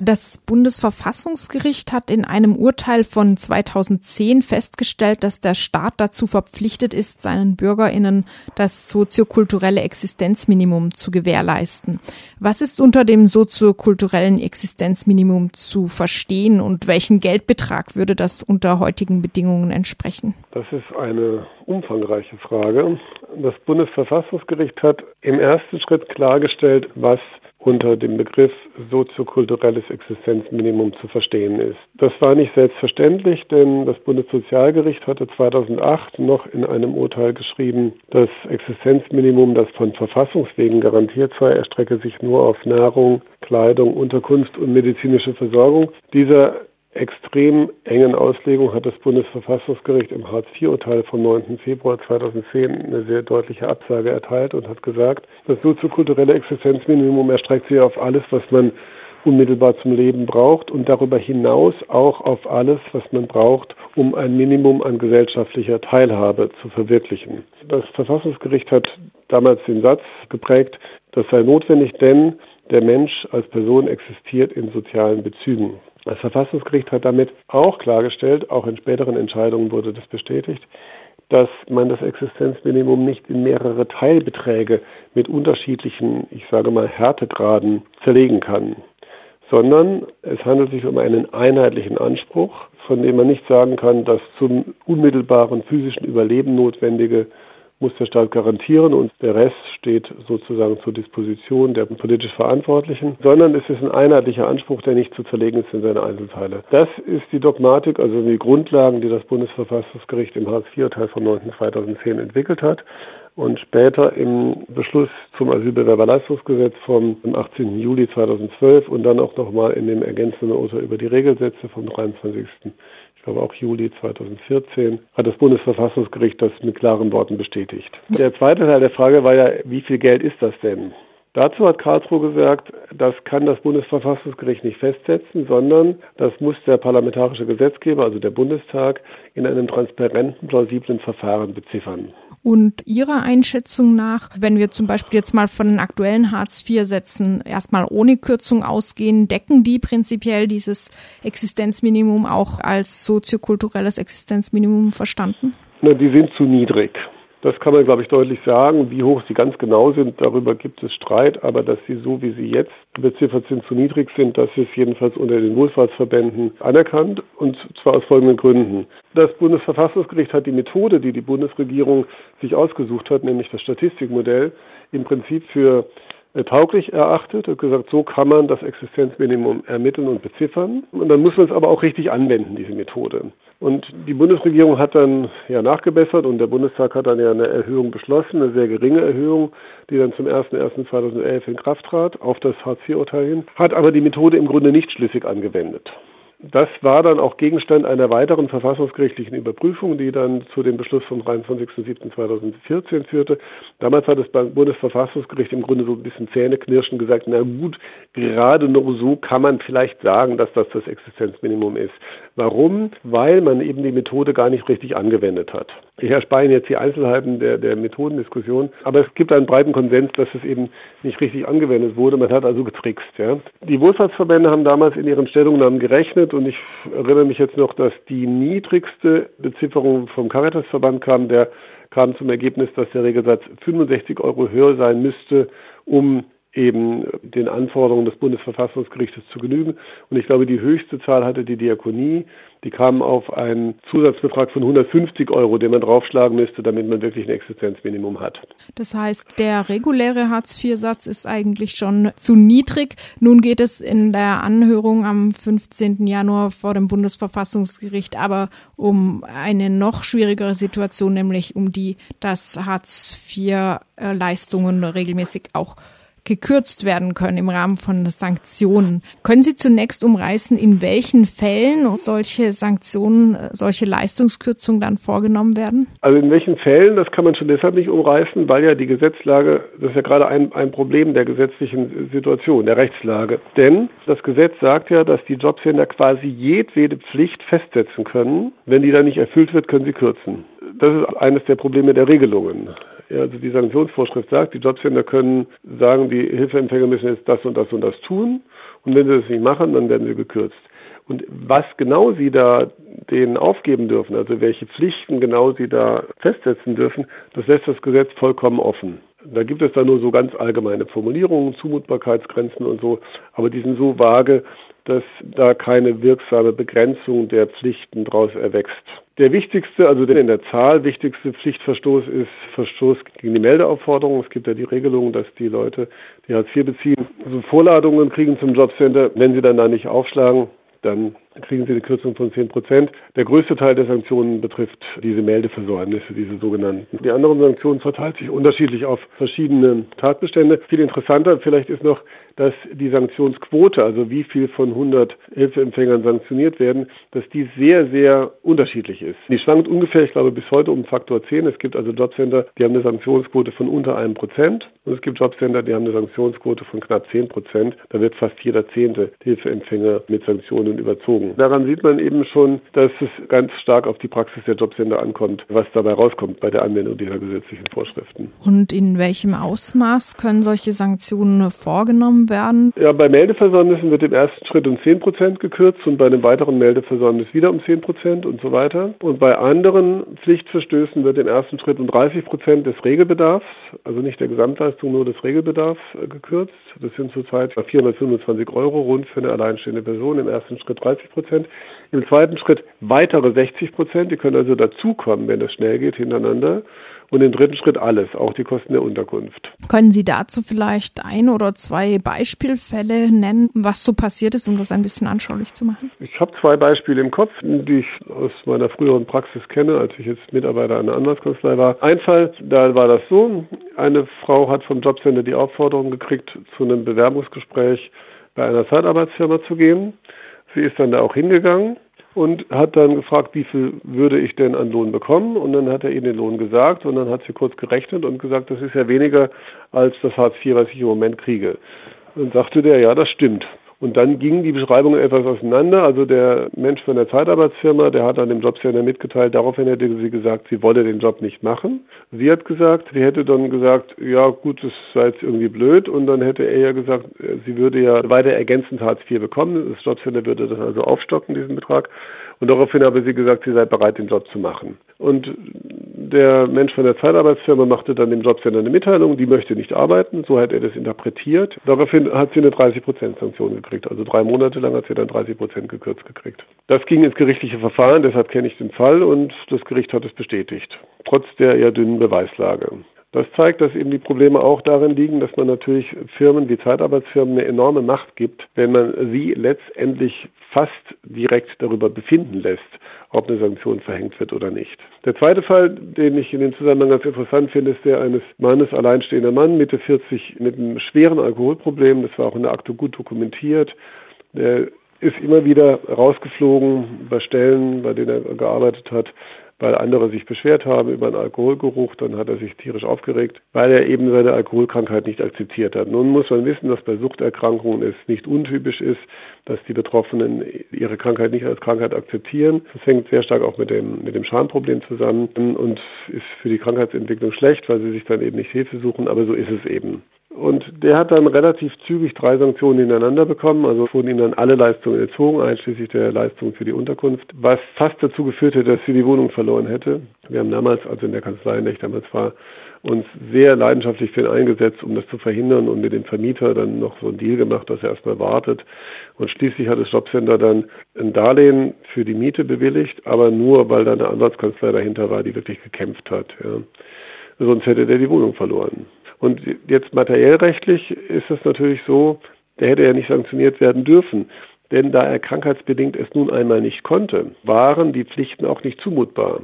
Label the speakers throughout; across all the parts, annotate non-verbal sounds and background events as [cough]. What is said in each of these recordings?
Speaker 1: Das Bundesverfassungsgericht hat in einem Urteil von 2010 festgestellt, dass der Staat dazu verpflichtet ist, seinen Bürgerinnen das soziokulturelle Existenzminimum zu gewährleisten. Was ist unter dem soziokulturellen Existenzminimum zu verstehen und welchen Geldbetrag würde das unter heutigen Bedingungen entsprechen?
Speaker 2: Das ist eine umfangreiche Frage. Das Bundesverfassungsgericht hat im ersten Schritt klargestellt, was unter dem Begriff soziokulturelles Existenzminimum zu verstehen ist. Das war nicht selbstverständlich, denn das Bundessozialgericht hatte 2008 noch in einem Urteil geschrieben, das Existenzminimum, das von Verfassungswegen garantiert sei, erstrecke sich nur auf Nahrung, Kleidung, Unterkunft und medizinische Versorgung. Dieser extrem engen Auslegung hat das Bundesverfassungsgericht im Hartz-IV-Urteil vom 9. Februar 2010 eine sehr deutliche Absage erteilt und hat gesagt, das soziokulturelle Existenzminimum erstreckt sich auf alles, was man unmittelbar zum Leben braucht und darüber hinaus auch auf alles, was man braucht, um ein Minimum an gesellschaftlicher Teilhabe zu verwirklichen. Das Verfassungsgericht hat damals den Satz geprägt, das sei notwendig, denn der Mensch als Person existiert in sozialen Bezügen. Das Verfassungsgericht hat damit auch klargestellt, auch in späteren Entscheidungen wurde das bestätigt, dass man das Existenzminimum nicht in mehrere Teilbeträge mit unterschiedlichen, ich sage mal, Härtegraden zerlegen kann, sondern es handelt sich um einen einheitlichen Anspruch, von dem man nicht sagen kann, dass zum unmittelbaren physischen Überleben notwendige muss der Staat garantieren und der Rest steht sozusagen zur Disposition der politisch Verantwortlichen, sondern es ist ein einheitlicher Anspruch, der nicht zu zerlegen ist in seine Einzelteile. Das ist die Dogmatik, also die Grundlagen, die das Bundesverfassungsgericht im Hartz-IV-Teil vom 9.2010 entwickelt hat und später im Beschluss zum Asylbewerberleistungsgesetz vom 18. Juli 2012 und dann auch nochmal in dem ergänzenden Urteil über die Regelsätze vom 23 ich glaube auch Juli 2014, hat das Bundesverfassungsgericht das mit klaren Worten bestätigt. Der zweite Teil der Frage war ja, wie viel Geld ist das denn? Dazu hat Karlsruhe gesagt, das kann das Bundesverfassungsgericht nicht festsetzen, sondern das muss der parlamentarische Gesetzgeber, also der Bundestag, in einem transparenten, plausiblen Verfahren beziffern.
Speaker 1: Und Ihrer Einschätzung nach, wenn wir zum Beispiel jetzt mal von den aktuellen Hartz-IV-Sätzen erstmal ohne Kürzung ausgehen, decken die prinzipiell dieses Existenzminimum auch als soziokulturelles Existenzminimum verstanden?
Speaker 2: Na, die sind zu niedrig. Das kann man, glaube ich, deutlich sagen. Wie hoch sie ganz genau sind, darüber gibt es Streit. Aber dass sie so, wie sie jetzt beziffert sind, zu niedrig sind, das ist jedenfalls unter den Wohlfahrtsverbänden anerkannt. Und zwar aus folgenden Gründen. Das Bundesverfassungsgericht hat die Methode, die die Bundesregierung sich ausgesucht hat, nämlich das Statistikmodell, im Prinzip für äh, tauglich erachtet und gesagt, so kann man das Existenzminimum ermitteln und beziffern. Und dann muss man es aber auch richtig anwenden, diese Methode. Und die Bundesregierung hat dann ja nachgebessert und der Bundestag hat dann ja eine Erhöhung beschlossen, eine sehr geringe Erhöhung, die dann zum 01.01.2011 in Kraft trat, auf das Hartz-IV-Urteil hin, hat aber die Methode im Grunde nicht schlüssig angewendet. Das war dann auch Gegenstand einer weiteren verfassungsgerichtlichen Überprüfung, die dann zu dem Beschluss vom 23.07.2014 führte. Damals hat das Bundesverfassungsgericht im Grunde so ein bisschen zähneknirschen gesagt, na gut, gerade nur so kann man vielleicht sagen, dass das das Existenzminimum ist. Warum? Weil man eben die Methode gar nicht richtig angewendet hat. Ich erspare Ihnen jetzt die Einzelheiten der, der Methodendiskussion, aber es gibt einen breiten Konsens, dass es eben nicht richtig angewendet wurde. Man hat also getrickst. Ja. Die Wohlfahrtsverbände haben damals in ihren Stellungnahmen gerechnet und ich erinnere mich jetzt noch, dass die niedrigste Bezifferung vom Caritasverband kam, der kam zum Ergebnis, dass der Regelsatz 65 Euro höher sein müsste, um eben den Anforderungen des Bundesverfassungsgerichtes zu genügen. Und ich glaube, die höchste Zahl hatte die Diakonie. Die kam auf einen Zusatzbetrag von 150 Euro, den man draufschlagen müsste, damit man wirklich ein Existenzminimum hat.
Speaker 1: Das heißt, der reguläre Hartz-IV-Satz ist eigentlich schon zu niedrig. Nun geht es in der Anhörung am 15. Januar vor dem Bundesverfassungsgericht aber um eine noch schwierigere Situation, nämlich um die, dass Hartz-IV-Leistungen regelmäßig auch gekürzt werden können im Rahmen von Sanktionen. Können Sie zunächst umreißen, in welchen Fällen solche Sanktionen, solche Leistungskürzungen dann vorgenommen werden?
Speaker 2: Also in welchen Fällen, das kann man schon deshalb nicht umreißen, weil ja die Gesetzlage, das ist ja gerade ein, ein Problem der gesetzlichen Situation, der Rechtslage. Denn das Gesetz sagt ja, dass die Jobcenter quasi jedwede Pflicht festsetzen können. Wenn die dann nicht erfüllt wird, können sie kürzen. Das ist eines der Probleme der Regelungen. Also die Sanktionsvorschrift sagt, die Jobcenter können sagen, die Hilfeempfänger müssen jetzt das und das und das tun. Und wenn sie das nicht machen, dann werden sie gekürzt. Und was genau sie da denen aufgeben dürfen, also welche Pflichten genau sie da festsetzen dürfen, das lässt das Gesetz vollkommen offen. Da gibt es da nur so ganz allgemeine Formulierungen, Zumutbarkeitsgrenzen und so, aber die sind so vage, dass da keine wirksame Begrenzung der Pflichten daraus erwächst. Der wichtigste, also der in der Zahl wichtigste Pflichtverstoß ist Verstoß gegen die Meldeaufforderung. Es gibt ja die Regelung, dass die Leute, die Hartz IV beziehen, so Vorladungen kriegen zum Jobcenter. Wenn sie dann da nicht aufschlagen, dann kriegen sie eine Kürzung von 10 Prozent. Der größte Teil der Sanktionen betrifft diese Meldeversäumnisse, diese sogenannten. Die anderen Sanktionen verteilt sich unterschiedlich auf verschiedene Tatbestände. Viel interessanter vielleicht ist noch, dass die Sanktionsquote, also wie viel von 100 Hilfeempfängern sanktioniert werden, dass die sehr, sehr unterschiedlich ist. Die schwankt ungefähr, ich glaube, bis heute um Faktor 10. Es gibt also Jobcenter, die haben eine Sanktionsquote von unter einem Prozent und es gibt Jobcenter, die haben eine Sanktionsquote von knapp 10 Prozent. Da wird fast jeder zehnte Hilfeempfänger mit Sanktionen überzogen. Daran sieht man eben schon, dass es ganz stark auf die Praxis der Jobcenter ankommt, was dabei rauskommt bei der Anwendung dieser gesetzlichen Vorschriften.
Speaker 1: Und in welchem Ausmaß können solche Sanktionen vorgenommen werden?
Speaker 2: Ja, bei Meldeversäumnissen wird im ersten Schritt um 10 Prozent gekürzt und bei einem weiteren Meldeversäumnis wieder um 10 Prozent und so weiter. Und bei anderen Pflichtverstößen wird im ersten Schritt um 30 Prozent des Regelbedarfs, also nicht der Gesamtleistung, nur des Regelbedarfs äh, gekürzt. Das sind zurzeit 425 Euro rund für eine alleinstehende Person, im ersten Schritt 30 Prozent. Im zweiten Schritt weitere 60 Prozent, die können also dazukommen, wenn das schnell geht, hintereinander. Und im dritten Schritt alles, auch die Kosten der Unterkunft.
Speaker 1: Können Sie dazu vielleicht ein oder zwei Beispielfälle nennen, was so passiert ist, um das ein bisschen anschaulich zu machen?
Speaker 2: Ich habe zwei Beispiele im Kopf, die ich aus meiner früheren Praxis kenne, als ich jetzt Mitarbeiter einer Anwaltskanzlei war. Ein Fall, da war das so, eine Frau hat vom Jobcenter die Aufforderung gekriegt, zu einem Bewerbungsgespräch bei einer Zeitarbeitsfirma zu gehen. Sie ist dann da auch hingegangen und hat dann gefragt, wie viel würde ich denn an Lohn bekommen? Und dann hat er ihr den Lohn gesagt und dann hat sie kurz gerechnet und gesagt, das ist ja weniger als das Hartz IV, was ich im Moment kriege. Und sagte der, ja, das stimmt. Und dann gingen die Beschreibungen etwas auseinander. Also der Mensch von der Zeitarbeitsfirma, der hat an dem Jobcenter mitgeteilt, daraufhin hätte sie gesagt, sie wolle den Job nicht machen. Sie hat gesagt, sie hätte dann gesagt, ja gut, das sei jetzt irgendwie blöd. Und dann hätte er ja gesagt, sie würde ja weiter ergänzend Hartz IV bekommen. Das Jobcenter würde das also aufstocken, diesen Betrag. Und daraufhin habe sie gesagt, sie sei bereit, den Job zu machen. Und der Mensch von der Zeitarbeitsfirma machte dann dem Jobcenter eine Mitteilung, die möchte nicht arbeiten. So hat er das interpretiert. Daraufhin hat sie eine 30-Prozent-Sanktion gekriegt. Also drei Monate lang hat sie dann 30 Prozent gekürzt gekriegt. Das ging ins gerichtliche Verfahren, deshalb kenne ich den Fall und das Gericht hat es bestätigt. Trotz der eher dünnen Beweislage. Das zeigt, dass eben die Probleme auch darin liegen, dass man natürlich Firmen wie Zeitarbeitsfirmen eine enorme Macht gibt, wenn man sie letztendlich fast direkt darüber befinden lässt, ob eine Sanktion verhängt wird oder nicht. Der zweite Fall, den ich in dem Zusammenhang ganz interessant finde, ist der eines Mannes, alleinstehender Mann, Mitte 40, mit einem schweren Alkoholproblem. Das war auch in der Akte gut dokumentiert. Der ist immer wieder rausgeflogen bei Stellen, bei denen er gearbeitet hat, weil andere sich beschwert haben über einen Alkoholgeruch, dann hat er sich tierisch aufgeregt, weil er eben seine Alkoholkrankheit nicht akzeptiert hat. Nun muss man wissen, dass bei Suchterkrankungen es nicht untypisch ist, dass die Betroffenen ihre Krankheit nicht als Krankheit akzeptieren. Das hängt sehr stark auch mit dem, mit dem Schamproblem zusammen und ist für die Krankheitsentwicklung schlecht, weil sie sich dann eben nicht Hilfe suchen, aber so ist es eben. Und der hat dann relativ zügig drei Sanktionen hintereinander bekommen. Also wurden ihm dann alle Leistungen entzogen, einschließlich der Leistung für die Unterkunft, was fast dazu geführt hätte, dass sie die Wohnung verloren hätte. Wir haben damals, also in der Kanzlei, in der ich damals war, uns sehr leidenschaftlich für ihn eingesetzt, um das zu verhindern und mit dem Vermieter dann noch so einen Deal gemacht, dass er erstmal wartet. Und schließlich hat das Jobcenter dann ein Darlehen für die Miete bewilligt, aber nur, weil da eine Anwaltskanzlei dahinter war, die wirklich gekämpft hat. Ja. Sonst hätte der die Wohnung verloren. Und jetzt materiellrechtlich ist es natürlich so, der hätte ja nicht sanktioniert werden dürfen. Denn da er krankheitsbedingt es nun einmal nicht konnte, waren die Pflichten auch nicht zumutbar.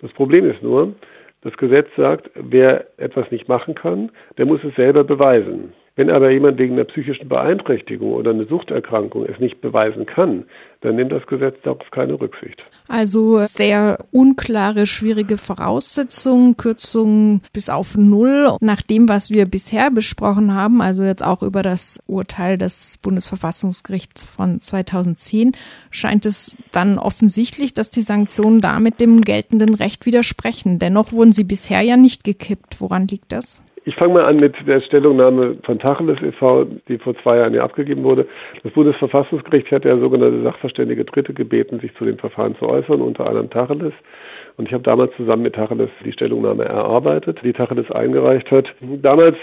Speaker 2: Das Problem ist nur, das Gesetz sagt, wer etwas nicht machen kann, der muss es selber beweisen. Wenn aber jemand wegen einer psychischen Beeinträchtigung oder einer Suchterkrankung es nicht beweisen kann, dann nimmt das Gesetz darauf keine Rücksicht.
Speaker 1: Also sehr unklare, schwierige Voraussetzungen, Kürzungen bis auf Null. Nach dem, was wir bisher besprochen haben, also jetzt auch über das Urteil des Bundesverfassungsgerichts von 2010, scheint es dann offensichtlich, dass die Sanktionen damit dem geltenden Recht widersprechen. Dennoch wurden sie bisher ja nicht gekippt. Woran liegt das?
Speaker 2: Ich fange mal an mit der Stellungnahme von Tacheles e.V., die vor zwei Jahren ja abgegeben wurde. Das Bundesverfassungsgericht hat ja sogenannte Sachverständige Dritte gebeten, sich zu dem Verfahren zu äußern, unter anderem Tacheles. Und ich habe damals zusammen mit Tacheles die Stellungnahme erarbeitet, die Tacheles eingereicht hat. Damals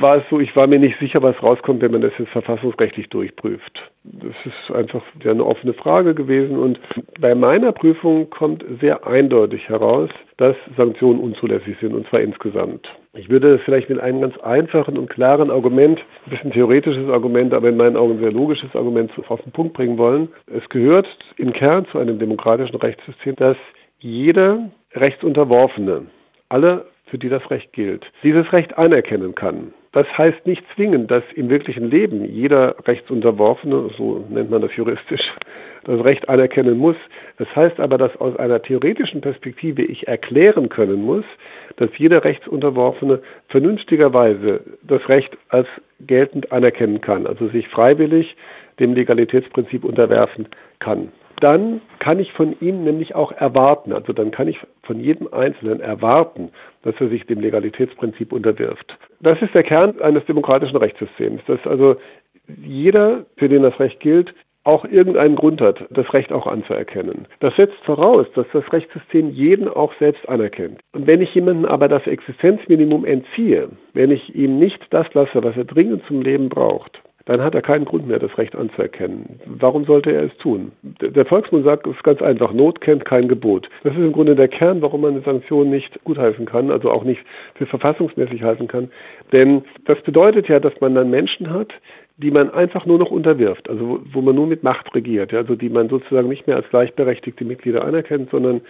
Speaker 2: war es so, ich war mir nicht sicher, was rauskommt, wenn man das jetzt verfassungsrechtlich durchprüft. Das ist einfach eine offene Frage gewesen und bei meiner Prüfung kommt sehr eindeutig heraus, dass Sanktionen unzulässig sind und zwar insgesamt. Ich würde das vielleicht mit einem ganz einfachen und klaren Argument, ein bisschen theoretisches Argument, aber in meinen Augen sehr logisches Argument auf den Punkt bringen wollen. Es gehört im Kern zu einem demokratischen Rechtssystem, dass jeder Rechtsunterworfene, alle, für die das Recht gilt, dieses Recht anerkennen kann. Das heißt nicht zwingend, dass im wirklichen Leben jeder Rechtsunterworfene, so nennt man das juristisch, [laughs] das Recht anerkennen muss. Das heißt aber, dass aus einer theoretischen Perspektive ich erklären können muss, dass jeder Rechtsunterworfene vernünftigerweise das Recht als geltend anerkennen kann, also sich freiwillig dem Legalitätsprinzip unterwerfen kann dann kann ich von ihm nämlich auch erwarten, also dann kann ich von jedem Einzelnen erwarten, dass er sich dem Legalitätsprinzip unterwirft. Das ist der Kern eines demokratischen Rechtssystems, dass also jeder, für den das Recht gilt, auch irgendeinen Grund hat, das Recht auch anzuerkennen. Das setzt voraus, dass das Rechtssystem jeden auch selbst anerkennt. Und wenn ich jemanden aber das Existenzminimum entziehe, wenn ich ihm nicht das lasse, was er dringend zum Leben braucht, dann hat er keinen Grund mehr, das Recht anzuerkennen. Warum sollte er es tun? Der Volksmund sagt, es ganz einfach, Not kennt kein Gebot. Das ist im Grunde der Kern, warum man eine Sanktion nicht gutheißen kann, also auch nicht für verfassungsmäßig halten kann. Denn das bedeutet ja, dass man dann Menschen hat, die man einfach nur noch unterwirft, also wo, wo man nur mit Macht regiert, ja, also die man sozusagen nicht mehr als gleichberechtigte Mitglieder anerkennt, sondern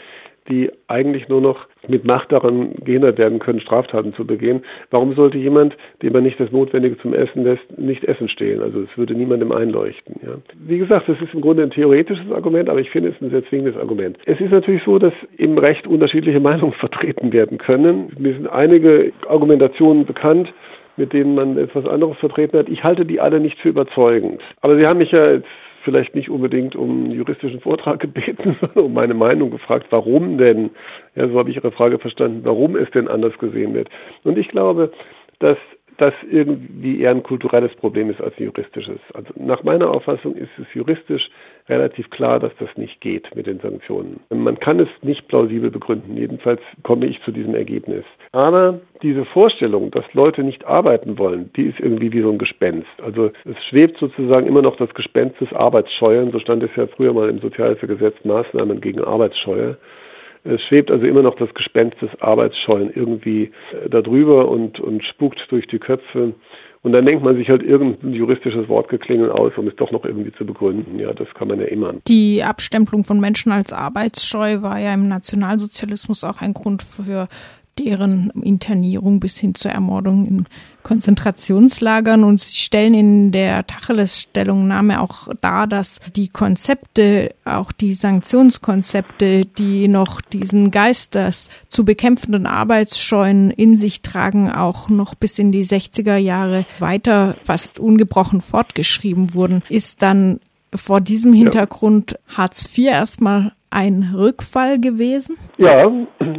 Speaker 2: die eigentlich nur noch mit Macht daran gehindert werden können, Straftaten zu begehen. Warum sollte jemand, dem man nicht das Notwendige zum Essen lässt, nicht Essen stehlen? Also es würde niemandem einleuchten. Ja. Wie gesagt, das ist im Grunde ein theoretisches Argument, aber ich finde es ein sehr zwingendes Argument. Es ist natürlich so, dass im Recht unterschiedliche Meinungen [laughs] vertreten werden können. Mir sind einige Argumentationen bekannt, mit denen man etwas anderes vertreten hat. Ich halte die alle nicht für überzeugend. Aber Sie haben mich ja jetzt vielleicht nicht unbedingt um einen juristischen Vortrag [laughs] gebeten, sondern um meine Meinung gefragt, warum denn, ja, so habe ich Ihre Frage verstanden, warum es denn anders gesehen wird. Und ich glaube, dass das irgendwie eher ein kulturelles Problem ist als ein juristisches. Also nach meiner Auffassung ist es juristisch relativ klar, dass das nicht geht mit den Sanktionen. Man kann es nicht plausibel begründen. Jedenfalls komme ich zu diesem Ergebnis. Aber diese Vorstellung, dass Leute nicht arbeiten wollen, die ist irgendwie wie so ein Gespenst. Also es schwebt sozusagen immer noch das Gespenst des Arbeitsscheuern. So stand es ja früher mal im Sozialhilfegesetz Maßnahmen gegen Arbeitsscheuer. Es schwebt also immer noch das Gespenst des Arbeitsscheuen irgendwie äh, darüber und, und spukt durch die Köpfe. Und dann denkt man sich halt irgendein juristisches Wortgeklingel aus, um es doch noch irgendwie zu begründen. Ja, das kann man ja immer.
Speaker 1: Die Abstempelung von Menschen als arbeitsscheu war ja im Nationalsozialismus auch ein Grund für deren Internierung bis hin zur Ermordung in Konzentrationslagern. Und sie stellen in der Tacheles-Stellungnahme auch dar, dass die Konzepte, auch die Sanktionskonzepte, die noch diesen Geist des zu bekämpfenden Arbeitsscheuen in sich tragen, auch noch bis in die 60er Jahre weiter fast ungebrochen fortgeschrieben wurden. Ist dann vor diesem Hintergrund ja. Hartz IV erstmal ein Rückfall gewesen?
Speaker 2: Ja,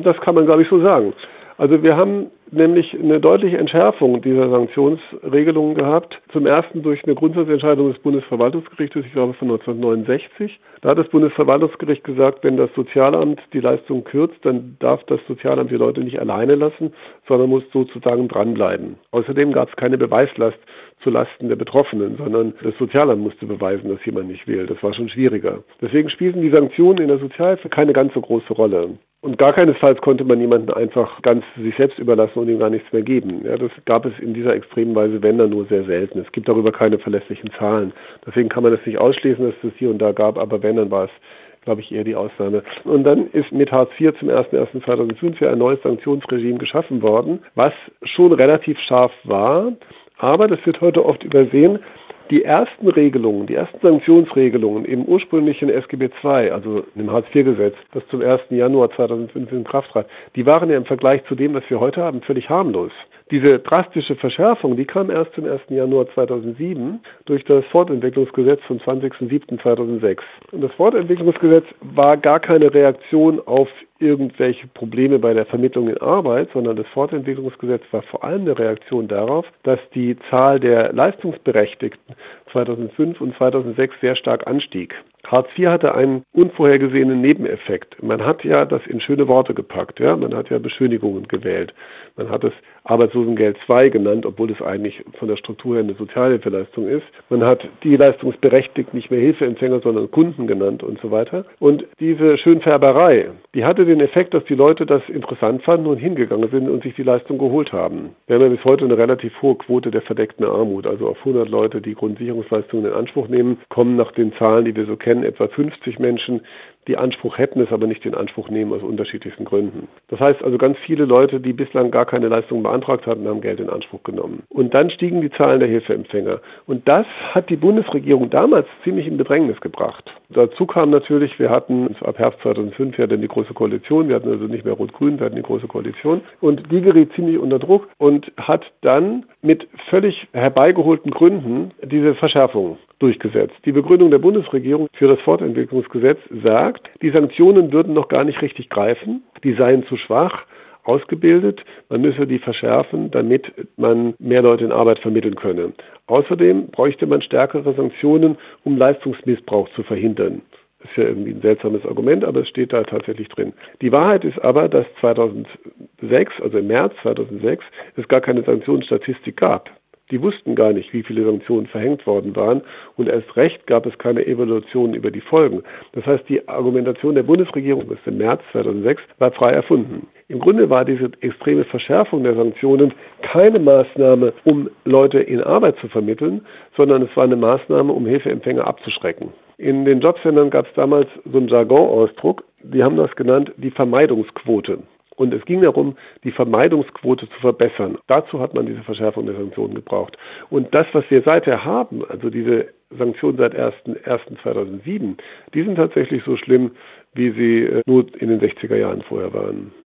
Speaker 2: das kann man, glaube ich, so sagen. Also wir haben nämlich eine deutliche Entschärfung dieser Sanktionsregelungen gehabt. Zum ersten durch eine Grundsatzentscheidung des Bundesverwaltungsgerichtes, ich glaube von 1969. Da hat das Bundesverwaltungsgericht gesagt, wenn das Sozialamt die Leistung kürzt, dann darf das Sozialamt die Leute nicht alleine lassen, sondern muss sozusagen dranbleiben. Außerdem gab es keine Beweislast zu Lasten der Betroffenen, sondern das Sozialamt musste beweisen, dass jemand nicht will. Das war schon schwieriger. Deswegen spielten die Sanktionen in der Sozialhilfe keine ganz so große Rolle. Und gar keinesfalls konnte man jemanden einfach ganz sich selbst überlassen und ihm gar nichts mehr geben. Ja, das gab es in dieser extremen Weise, wenn dann nur sehr selten. Es gibt darüber keine verlässlichen Zahlen. Deswegen kann man es nicht ausschließen, dass es hier und da gab, aber wenn, dann war es glaube ich, eher die Ausnahme. Und dann ist mit Hartz IV zum 01.01.2005 ja ein neues Sanktionsregime geschaffen worden, was schon relativ scharf war. Aber das wird heute oft übersehen. Die ersten Regelungen, die ersten Sanktionsregelungen im ursprünglichen SGB II, also im Hartz-IV-Gesetz, das zum 1. Januar 2005 in Kraft trat, die waren ja im Vergleich zu dem, was wir heute haben, völlig harmlos. Diese drastische Verschärfung, die kam erst zum 1. Januar 2007 durch das Fortentwicklungsgesetz vom 20.07.2006. Und das Fortentwicklungsgesetz war gar keine Reaktion auf irgendwelche Probleme bei der Vermittlung in Arbeit, sondern das Fortentwicklungsgesetz war vor allem eine Reaktion darauf, dass die Zahl der Leistungsberechtigten 2005 und 2006 sehr stark anstieg. Hartz IV hatte einen unvorhergesehenen Nebeneffekt. Man hat ja das in schöne Worte gepackt, ja. Man hat ja Beschönigungen gewählt. Man hat es Arbeitslosengeld II genannt, obwohl es eigentlich von der Struktur her eine Sozialhilfeleistung ist. Man hat die Leistungsberechtigten nicht mehr Hilfeempfänger, sondern Kunden genannt und so weiter. Und diese Schönfärberei, die hatte den Effekt, dass die Leute das interessant fanden und hingegangen sind und sich die Leistung geholt haben. Wir haben ja bis heute eine relativ hohe Quote der verdeckten Armut. Also auf 100 Leute, die Grundsicherungsleistungen in Anspruch nehmen, kommen nach den Zahlen, die wir so kennen, etwa 50 Menschen, die Anspruch hätten, es aber nicht in Anspruch nehmen aus unterschiedlichsten Gründen. Das heißt also ganz viele Leute, die bislang gar keine Leistung beantragt hatten, haben Geld in Anspruch genommen. Und dann stiegen die Zahlen der Hilfeempfänger. Und das hat die Bundesregierung damals ziemlich in Bedrängnis gebracht. Dazu kam natürlich, wir hatten ab Herbst 2005 ja dann die Große Koalition, wir hatten also nicht mehr Rot-Grün, wir hatten die Große Koalition. Und die geriet ziemlich unter Druck und hat dann mit völlig herbeigeholten Gründen diese Verschärfung durchgesetzt. Die Begründung der Bundesregierung für das Fortentwicklungsgesetz sagt, die Sanktionen würden noch gar nicht richtig greifen, die seien zu schwach ausgebildet, man müsse die verschärfen, damit man mehr Leute in Arbeit vermitteln könne. Außerdem bräuchte man stärkere Sanktionen, um Leistungsmissbrauch zu verhindern. Das ist ja irgendwie ein seltsames Argument, aber es steht da tatsächlich drin. Die Wahrheit ist aber, dass 2006, also im März 2006, es gar keine Sanktionsstatistik gab. Die wussten gar nicht, wie viele Sanktionen verhängt worden waren und erst recht gab es keine Evaluation über die Folgen. Das heißt, die Argumentation der Bundesregierung bis im März 2006 war frei erfunden. Im Grunde war diese extreme Verschärfung der Sanktionen keine Maßnahme, um Leute in Arbeit zu vermitteln, sondern es war eine Maßnahme, um Hilfeempfänger abzuschrecken. In den Jobcentern gab es damals so einen Jargon-Ausdruck, die haben das genannt die Vermeidungsquote. Und es ging darum, die Vermeidungsquote zu verbessern. Dazu hat man diese Verschärfung der Sanktionen gebraucht. Und das, was wir seither haben, also diese Sanktionen seit 1.1.2007, die sind tatsächlich so schlimm, wie sie äh, nur in den 60er Jahren vorher waren.